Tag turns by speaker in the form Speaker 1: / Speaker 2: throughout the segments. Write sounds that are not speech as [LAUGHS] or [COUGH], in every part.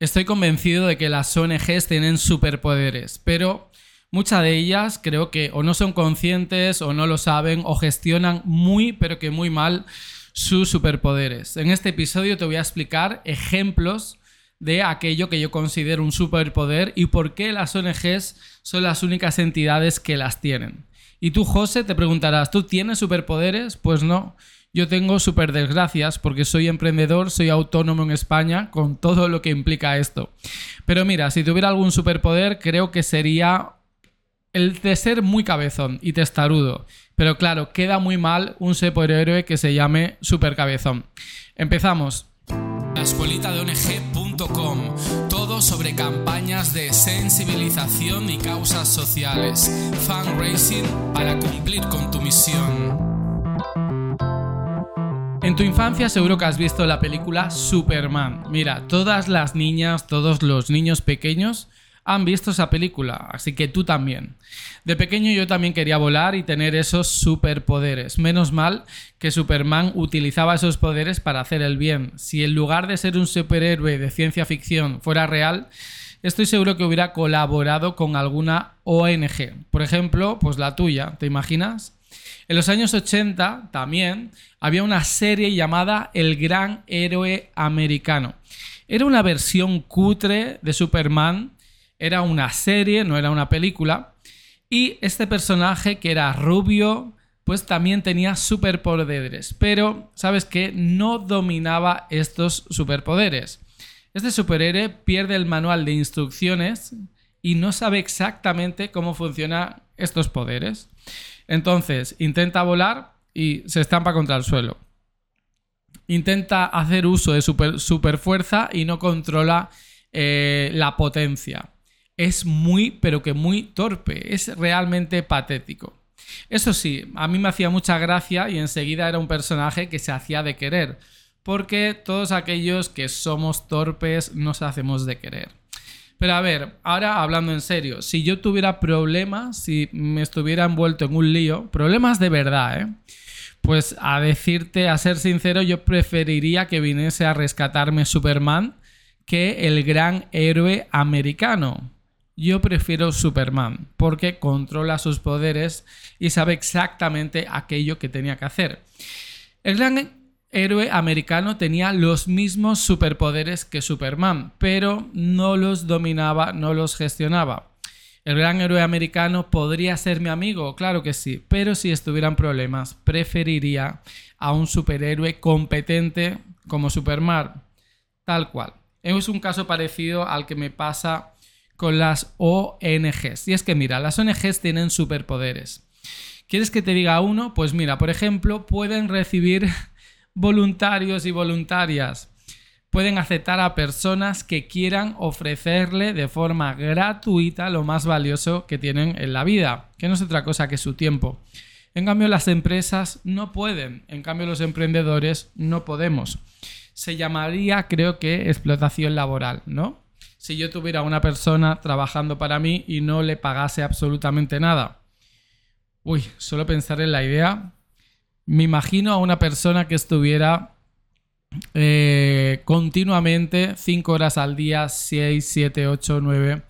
Speaker 1: Estoy convencido de que las ONGs tienen superpoderes, pero muchas de ellas creo que o no son conscientes o no lo saben o gestionan muy pero que muy mal sus superpoderes. En este episodio te voy a explicar ejemplos de aquello que yo considero un superpoder y por qué las ONGs son las únicas entidades que las tienen. Y tú, José, te preguntarás, ¿tú tienes superpoderes? Pues no. Yo tengo super desgracias porque soy emprendedor, soy autónomo en España, con todo lo que implica esto. Pero mira, si tuviera algún superpoder, creo que sería el de ser muy cabezón y testarudo. Pero claro, queda muy mal un superhéroe que se llame supercabezón. Empezamos. La escuelita de ONG.com. Todo sobre campañas de sensibilización y causas sociales. Fundraising para cumplir con tu misión. En tu infancia seguro que has visto la película Superman. Mira, todas las niñas, todos los niños pequeños han visto esa película, así que tú también. De pequeño yo también quería volar y tener esos superpoderes. Menos mal que Superman utilizaba esos poderes para hacer el bien. Si en lugar de ser un superhéroe de ciencia ficción fuera real, estoy seguro que hubiera colaborado con alguna ONG. Por ejemplo, pues la tuya, ¿te imaginas? En los años 80 también había una serie llamada El Gran Héroe Americano. Era una versión cutre de Superman, era una serie, no era una película, y este personaje que era rubio, pues también tenía superpoderes, pero sabes que no dominaba estos superpoderes. Este superhéroe pierde el manual de instrucciones y no sabe exactamente cómo funcionan estos poderes. Entonces, intenta volar y se estampa contra el suelo. Intenta hacer uso de super, fuerza y no controla eh, la potencia. Es muy, pero que muy torpe. Es realmente patético. Eso sí, a mí me hacía mucha gracia y enseguida era un personaje que se hacía de querer. Porque todos aquellos que somos torpes nos hacemos de querer. Pero a ver, ahora hablando en serio, si yo tuviera problemas, si me estuviera envuelto en un lío, problemas de verdad, ¿eh? Pues a decirte, a ser sincero, yo preferiría que viniese a rescatarme Superman que el gran héroe americano. Yo prefiero Superman porque controla sus poderes y sabe exactamente aquello que tenía que hacer. El gran héroe americano tenía los mismos superpoderes que Superman, pero no los dominaba, no los gestionaba. ¿El gran héroe americano podría ser mi amigo? Claro que sí, pero si estuvieran problemas, preferiría a un superhéroe competente como Superman, tal cual. Es un caso parecido al que me pasa con las ONGs. Y es que mira, las ONGs tienen superpoderes. ¿Quieres que te diga uno? Pues mira, por ejemplo, pueden recibir voluntarios y voluntarias pueden aceptar a personas que quieran ofrecerle de forma gratuita lo más valioso que tienen en la vida, que no es otra cosa que su tiempo. En cambio, las empresas no pueden, en cambio, los emprendedores no podemos. Se llamaría, creo que, explotación laboral, ¿no? Si yo tuviera una persona trabajando para mí y no le pagase absolutamente nada. Uy, solo pensar en la idea me imagino a una persona que estuviera eh, continuamente, 5 horas al día, 6, 7, 8, 9,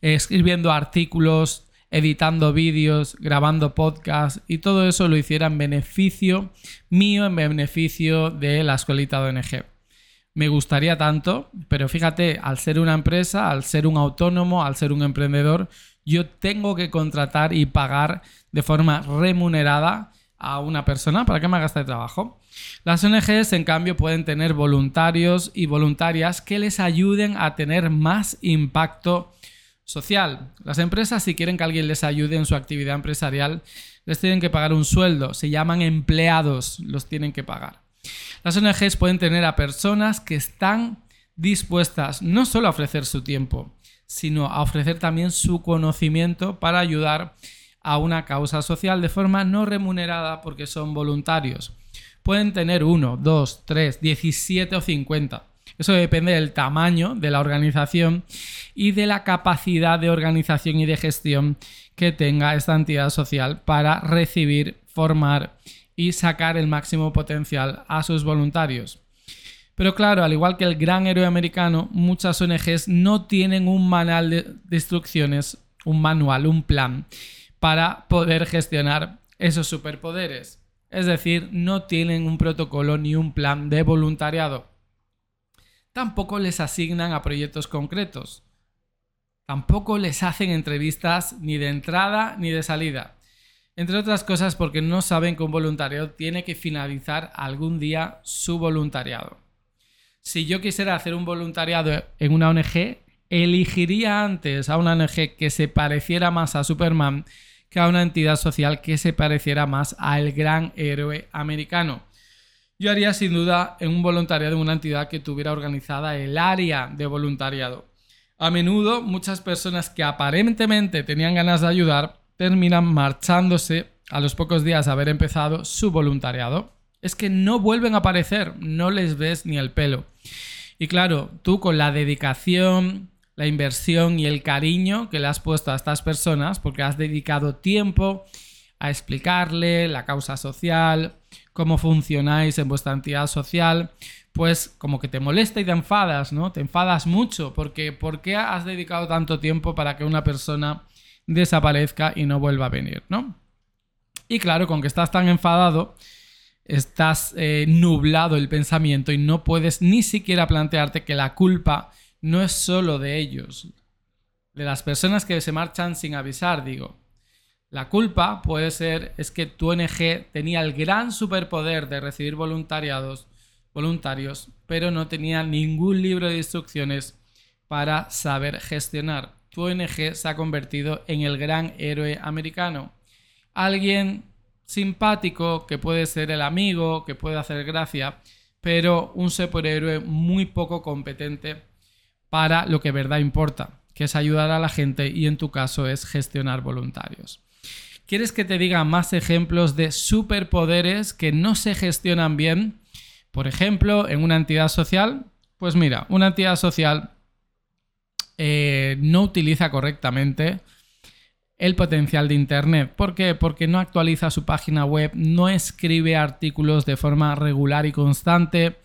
Speaker 1: escribiendo artículos, editando vídeos, grabando podcasts y todo eso lo hiciera en beneficio mío, en beneficio de la escuelita de ONG. Me gustaría tanto, pero fíjate, al ser una empresa, al ser un autónomo, al ser un emprendedor, yo tengo que contratar y pagar de forma remunerada a una persona para que me haga este trabajo. Las ONGs, en cambio, pueden tener voluntarios y voluntarias que les ayuden a tener más impacto social. Las empresas, si quieren que alguien les ayude en su actividad empresarial, les tienen que pagar un sueldo. Se llaman empleados, los tienen que pagar. Las ONGs pueden tener a personas que están dispuestas no solo a ofrecer su tiempo, sino a ofrecer también su conocimiento para ayudar una causa social de forma no remunerada porque son voluntarios. Pueden tener uno, dos, tres, 17 o 50. Eso depende del tamaño de la organización y de la capacidad de organización y de gestión que tenga esta entidad social para recibir, formar y sacar el máximo potencial a sus voluntarios. Pero claro, al igual que el gran héroe americano, muchas ONGs no tienen un manual de, instrucciones, un manual, un plan para poder gestionar esos superpoderes. Es decir, no tienen un protocolo ni un plan de voluntariado. Tampoco les asignan a proyectos concretos. Tampoco les hacen entrevistas ni de entrada ni de salida. Entre otras cosas porque no saben que un voluntario tiene que finalizar algún día su voluntariado. Si yo quisiera hacer un voluntariado en una ONG, elegiría antes a una ONG que se pareciera más a Superman que a una entidad social que se pareciera más al gran héroe americano. Yo haría sin duda en un voluntariado en una entidad que tuviera organizada el área de voluntariado. A menudo muchas personas que aparentemente tenían ganas de ayudar terminan marchándose a los pocos días de haber empezado su voluntariado. Es que no vuelven a aparecer, no les ves ni el pelo. Y claro, tú con la dedicación, la inversión y el cariño que le has puesto a estas personas, porque has dedicado tiempo a explicarle la causa social, cómo funcionáis en vuestra entidad social, pues como que te molesta y te enfadas, ¿no? Te enfadas mucho, porque ¿por qué has dedicado tanto tiempo para que una persona desaparezca y no vuelva a venir, ¿no? Y claro, con que estás tan enfadado, estás eh, nublado el pensamiento y no puedes ni siquiera plantearte que la culpa no es solo de ellos, de las personas que se marchan sin avisar, digo. La culpa puede ser es que tu ONG tenía el gran superpoder de recibir voluntariados, voluntarios, pero no tenía ningún libro de instrucciones para saber gestionar tu ONG se ha convertido en el gran héroe americano. Alguien simpático, que puede ser el amigo, que puede hacer gracia, pero un superhéroe muy poco competente para lo que verdad importa, que es ayudar a la gente y en tu caso es gestionar voluntarios. ¿Quieres que te diga más ejemplos de superpoderes que no se gestionan bien? Por ejemplo, en una entidad social. Pues mira, una entidad social eh, no utiliza correctamente el potencial de Internet. ¿Por qué? Porque no actualiza su página web, no escribe artículos de forma regular y constante,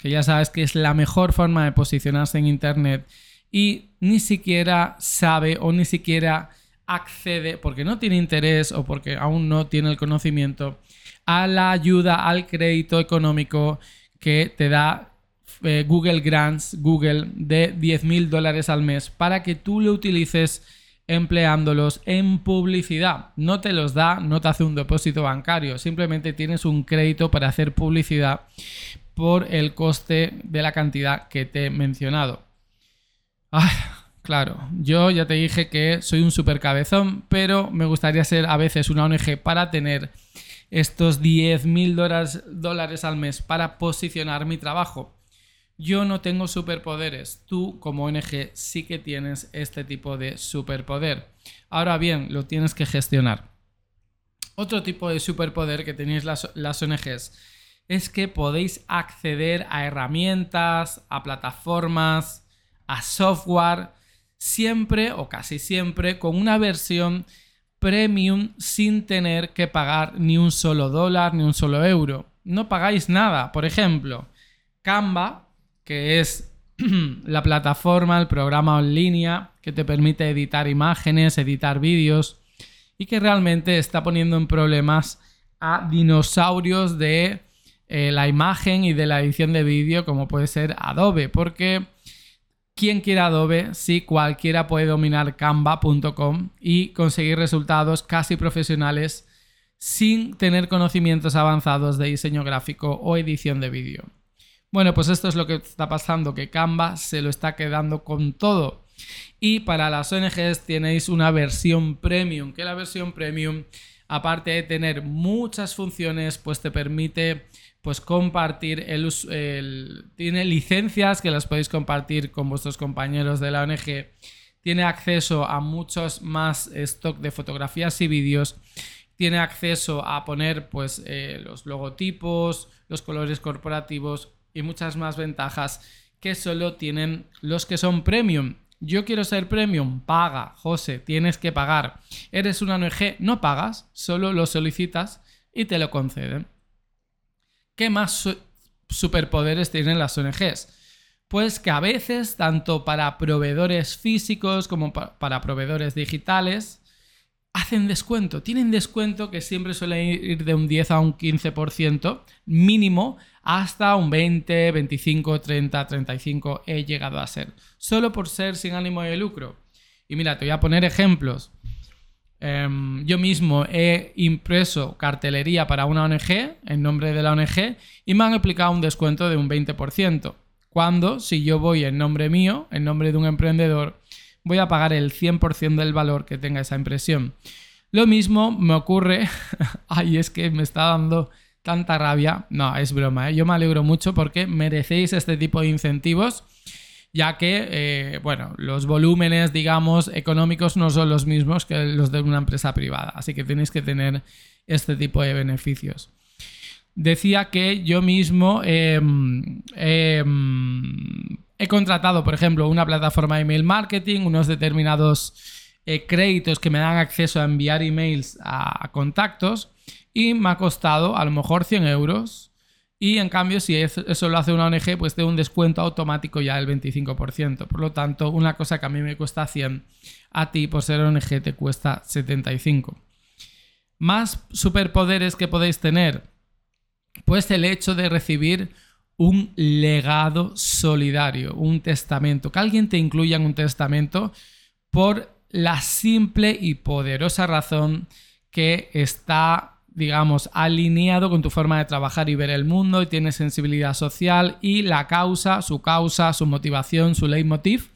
Speaker 1: que ya sabes que es la mejor forma de posicionarse en Internet, y ni siquiera sabe o ni siquiera accede, porque no tiene interés o porque aún no tiene el conocimiento, a la ayuda, al crédito económico que te da eh, Google Grants, Google, de 10 mil dólares al mes para que tú lo utilices empleándolos en publicidad. No te los da, no te hace un depósito bancario, simplemente tienes un crédito para hacer publicidad por el coste de la cantidad que te he mencionado. claro, yo ya te dije que soy un super cabezón, pero me gustaría ser a veces una ONG para tener estos 10 mil dólares al mes para posicionar mi trabajo. Yo no tengo superpoderes. Tú como ONG sí que tienes este tipo de superpoder. Ahora bien, lo tienes que gestionar. Otro tipo de superpoder que tenéis las, las ONGs es que podéis acceder a herramientas, a plataformas, a software, siempre o casi siempre con una versión premium sin tener que pagar ni un solo dólar ni un solo euro. No pagáis nada. Por ejemplo, Canva que es [CLEARS THROAT] la plataforma, el programa en línea que te permite editar imágenes, editar vídeos y que realmente está poniendo en problemas a dinosaurios de eh, la imagen y de la edición de vídeo como puede ser Adobe, porque ¿quién quiere Adobe si cualquiera puede dominar canva.com y conseguir resultados casi profesionales sin tener conocimientos avanzados de diseño gráfico o edición de vídeo? Bueno, pues esto es lo que está pasando, que Canva se lo está quedando con todo. Y para las ONGs tenéis una versión premium, que la versión premium, aparte de tener muchas funciones, pues te permite pues compartir el, tiene licencias que las podéis compartir con vuestros compañeros de la ONG. Tiene acceso a muchos más stock de fotografías y vídeos. Tiene acceso a poner pues eh, los logotipos, los colores corporativos, y muchas más ventajas que solo tienen los que son premium. Yo quiero ser premium, paga, José, tienes que pagar. Eres una ONG, no pagas, solo lo solicitas y te lo conceden. ¿Qué más superpoderes tienen las ONGs? Pues que a veces, tanto para proveedores físicos como para proveedores digitales, hacen descuento. Tienen descuento que siempre suele ir de un 10 a un 15% mínimo hasta un 20, 25, 30, 35 he llegado a ser. Solo por ser sin ánimo de lucro. Y mira, te voy a poner ejemplos. Em, yo mismo he impreso cartelería para una ONG en nombre de la ONG y me han aplicado un descuento de un 20%. Cuando, si yo voy en nombre mío, en nombre de un emprendedor, voy a pagar el 100% del valor que tenga esa impresión. Lo mismo me ocurre, [LAUGHS] ay, es que me está dando tanta rabia. No, es broma, ¿eh? yo me alegro mucho porque merecéis este tipo de incentivos, ya que, eh, bueno, los volúmenes, digamos, económicos no son los mismos que los de una empresa privada, así que tenéis que tener este tipo de beneficios decía que yo mismo em, em, he contratado, por ejemplo, una plataforma de email marketing, unos determinados eh, créditos que me dan acceso a enviar emails a, contactos y me ha costado a lo mejor 100 euros. Y en cambio, si eso, lo hace una ONG, pues tengo un descuento automático ya del 25%. Por lo tanto, una cosa que a mí me cuesta 100, a ti por ser ONG te cuesta 75. Más superpoderes que podéis tener pues el hecho de recibir un legado solidario, un testamento, que alguien te incluya en un testamento por la simple y poderosa razón que está, digamos, alineado con tu forma de trabajar y ver el mundo y tiene sensibilidad social y la causa, su causa, su motivación, su leitmotiv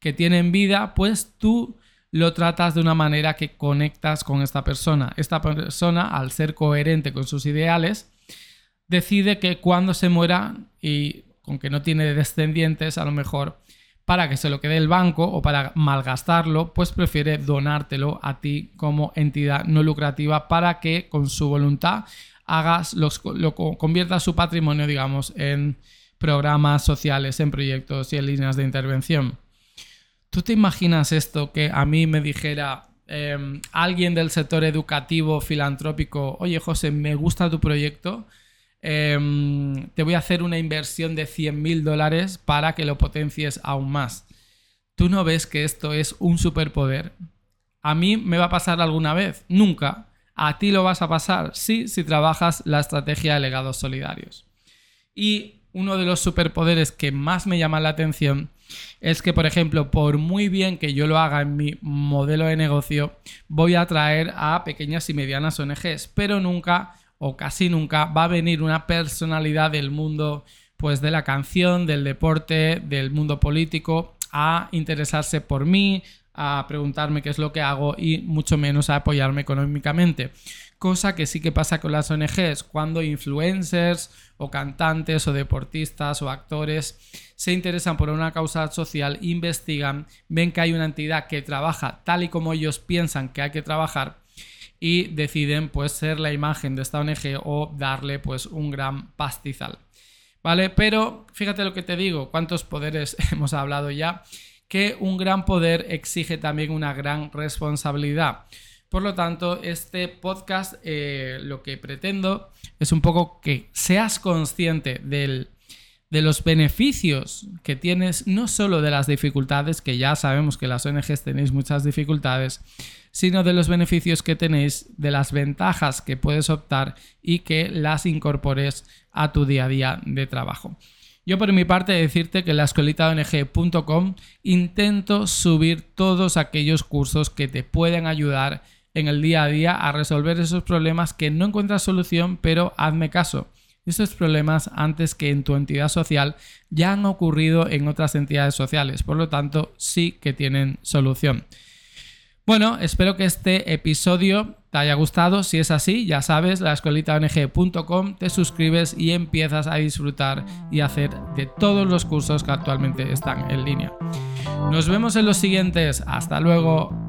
Speaker 1: que tiene en vida, pues tú lo tratas de una manera que conectas con esta persona. Esta persona, al ser coherente con sus ideales, decide que cuando se muera y con que no tiene descendientes, a lo mejor para que se lo quede el banco o para malgastarlo, pues prefiere donártelo a ti como entidad no lucrativa para que con su voluntad hagas lo convierta su patrimonio, digamos, en programas sociales, en proyectos y en líneas de intervención. ¿Tú te imaginas esto que a mí me dijera em, alguien del sector educativo, filantrópico, oye José, me gusta tu proyecto, Em, te voy a hacer una inversión de 100 mil dólares para que lo potencies aún más. ¿Tú no ves que esto es un superpoder? ¿A mí me va a pasar alguna vez? Nunca. ¿A ti lo vas a pasar? Sí, si trabajas la estrategia de legados solidarios. Y uno de los superpoderes que más me llama la atención es que, por ejemplo, por muy bien que yo lo haga en mi modelo de negocio, voy a atraer a pequeñas y medianas ONGs, pero nunca o casi nunca va a venir una personalidad del mundo pues de la canción, del deporte, del mundo político a interesarse por mí, a preguntarme qué es lo que hago y mucho menos a apoyarme económicamente. Cosa que sí que pasa con las ONGs, cuando influencers o cantantes o deportistas o actores se interesan por una causa social, investigan, ven que hay una entidad que trabaja tal y como ellos piensan que hay que trabajar y deciden pues ser la imagen de esta ONG o darle pues un gran pastizal. ¿Vale? Pero fíjate lo que te digo, cuántos poderes [LAUGHS] hemos hablado ya, que un gran poder exige también una gran responsabilidad. Por lo tanto, este podcast eh, lo que pretendo es un poco que seas consciente del, de los beneficios que tienes, no solo de las dificultades, que ya sabemos que las ONGs tenéis muchas dificultades, sino de los beneficios que tenéis, de las ventajas que puedes optar y que las incorpores a tu día a día de trabajo. Yo por mi parte decirte que en la escuelitaong.com intento subir todos aquellos cursos que te pueden ayudar en el día a día a resolver esos problemas que no encuentras solución, pero hazme caso. Estos problemas antes que en tu entidad social ya han ocurrido en otras entidades sociales, por lo tanto sí que tienen solución. Bueno, espero que este episodio te haya gustado. Si es así, ya sabes, la escuelitaong.com, te suscribes y empiezas a disfrutar y hacer de todos los cursos que actualmente están en línea. Nos vemos en los siguientes. Hasta luego.